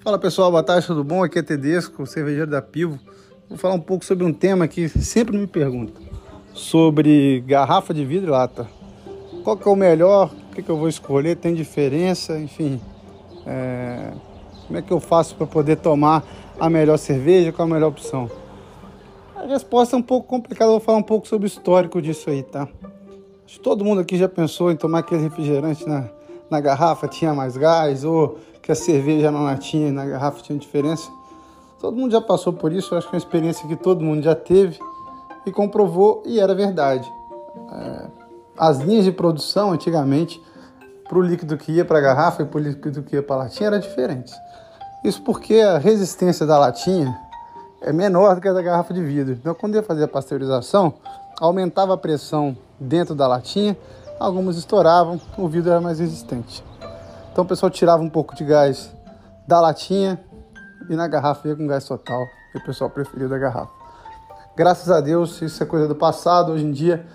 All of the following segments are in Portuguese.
Fala pessoal, boa tarde, tudo bom? Aqui é Tedesco, cervejeiro da Pivo. Vou falar um pouco sobre um tema que sempre me perguntam, sobre garrafa de vidro e lata. Qual que é o melhor? O que, que eu vou escolher? Tem diferença? Enfim, é... como é que eu faço para poder tomar a melhor cerveja? Qual a melhor opção? A resposta é um pouco complicada, vou falar um pouco sobre o histórico disso aí, tá? Acho que todo mundo aqui já pensou em tomar aquele refrigerante na, na garrafa, tinha mais gás, ou que a cerveja na latinha e na garrafa tinha diferença. Todo mundo já passou por isso, acho que é uma experiência que todo mundo já teve e comprovou e era verdade. É, as linhas de produção antigamente, para o líquido que ia para a garrafa e para o líquido que ia para a latinha, eram diferentes. Isso porque a resistência da latinha é menor do que a da garrafa de vidro. Então, quando ia fazer a pasteurização, aumentava a pressão dentro da latinha, algumas estouravam, o vidro era mais resistente. Então o pessoal tirava um pouco de gás da latinha e na garrafa ia com gás total. E o pessoal preferiu da garrafa. Graças a Deus, isso é coisa do passado. Hoje em dia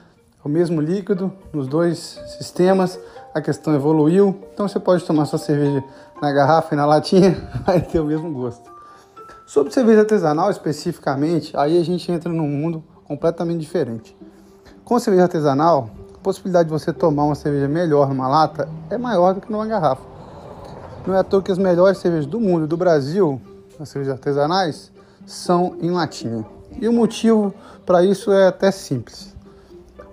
é o mesmo líquido nos dois sistemas. A questão evoluiu. Então você pode tomar sua cerveja na garrafa e na latinha, vai ter o mesmo gosto. Sobre cerveja artesanal especificamente, aí a gente entra num mundo completamente diferente. Com cerveja artesanal, a possibilidade de você tomar uma cerveja melhor numa lata é maior do que numa garrafa. Não é à toa que as melhores cervejas do mundo, do Brasil, as cervejas artesanais, são em latinha. E o motivo para isso é até simples.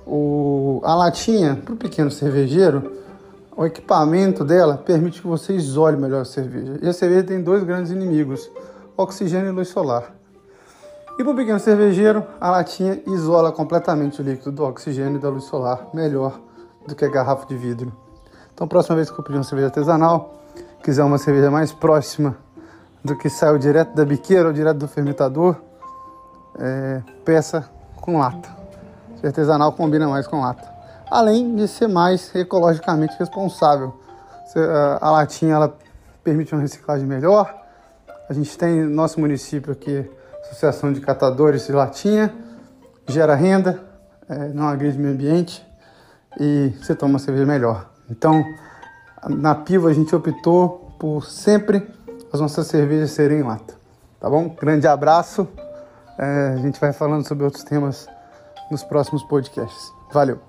O, a latinha, para o pequeno cervejeiro, o equipamento dela permite que você isole melhor a cerveja. E a cerveja tem dois grandes inimigos, oxigênio e luz solar. E para o pequeno cervejeiro, a latinha isola completamente o líquido do oxigênio e da luz solar, melhor do que a garrafa de vidro. Então, próxima vez que eu pedir uma cerveja artesanal, quiser uma cerveja mais próxima do que saiu direto da biqueira ou direto do fermentador, é, peça com lata. O artesanal combina mais com lata. Além de ser mais ecologicamente responsável. A latinha ela permite uma reciclagem melhor. A gente tem no nosso município aqui Associação de Catadores de Latinha, gera renda, é, não agride o meio ambiente e você toma uma cerveja melhor. Então, na Piva a gente optou por sempre as nossas cervejas serem em lata. Tá bom? Grande abraço. É, a gente vai falando sobre outros temas nos próximos podcasts. Valeu!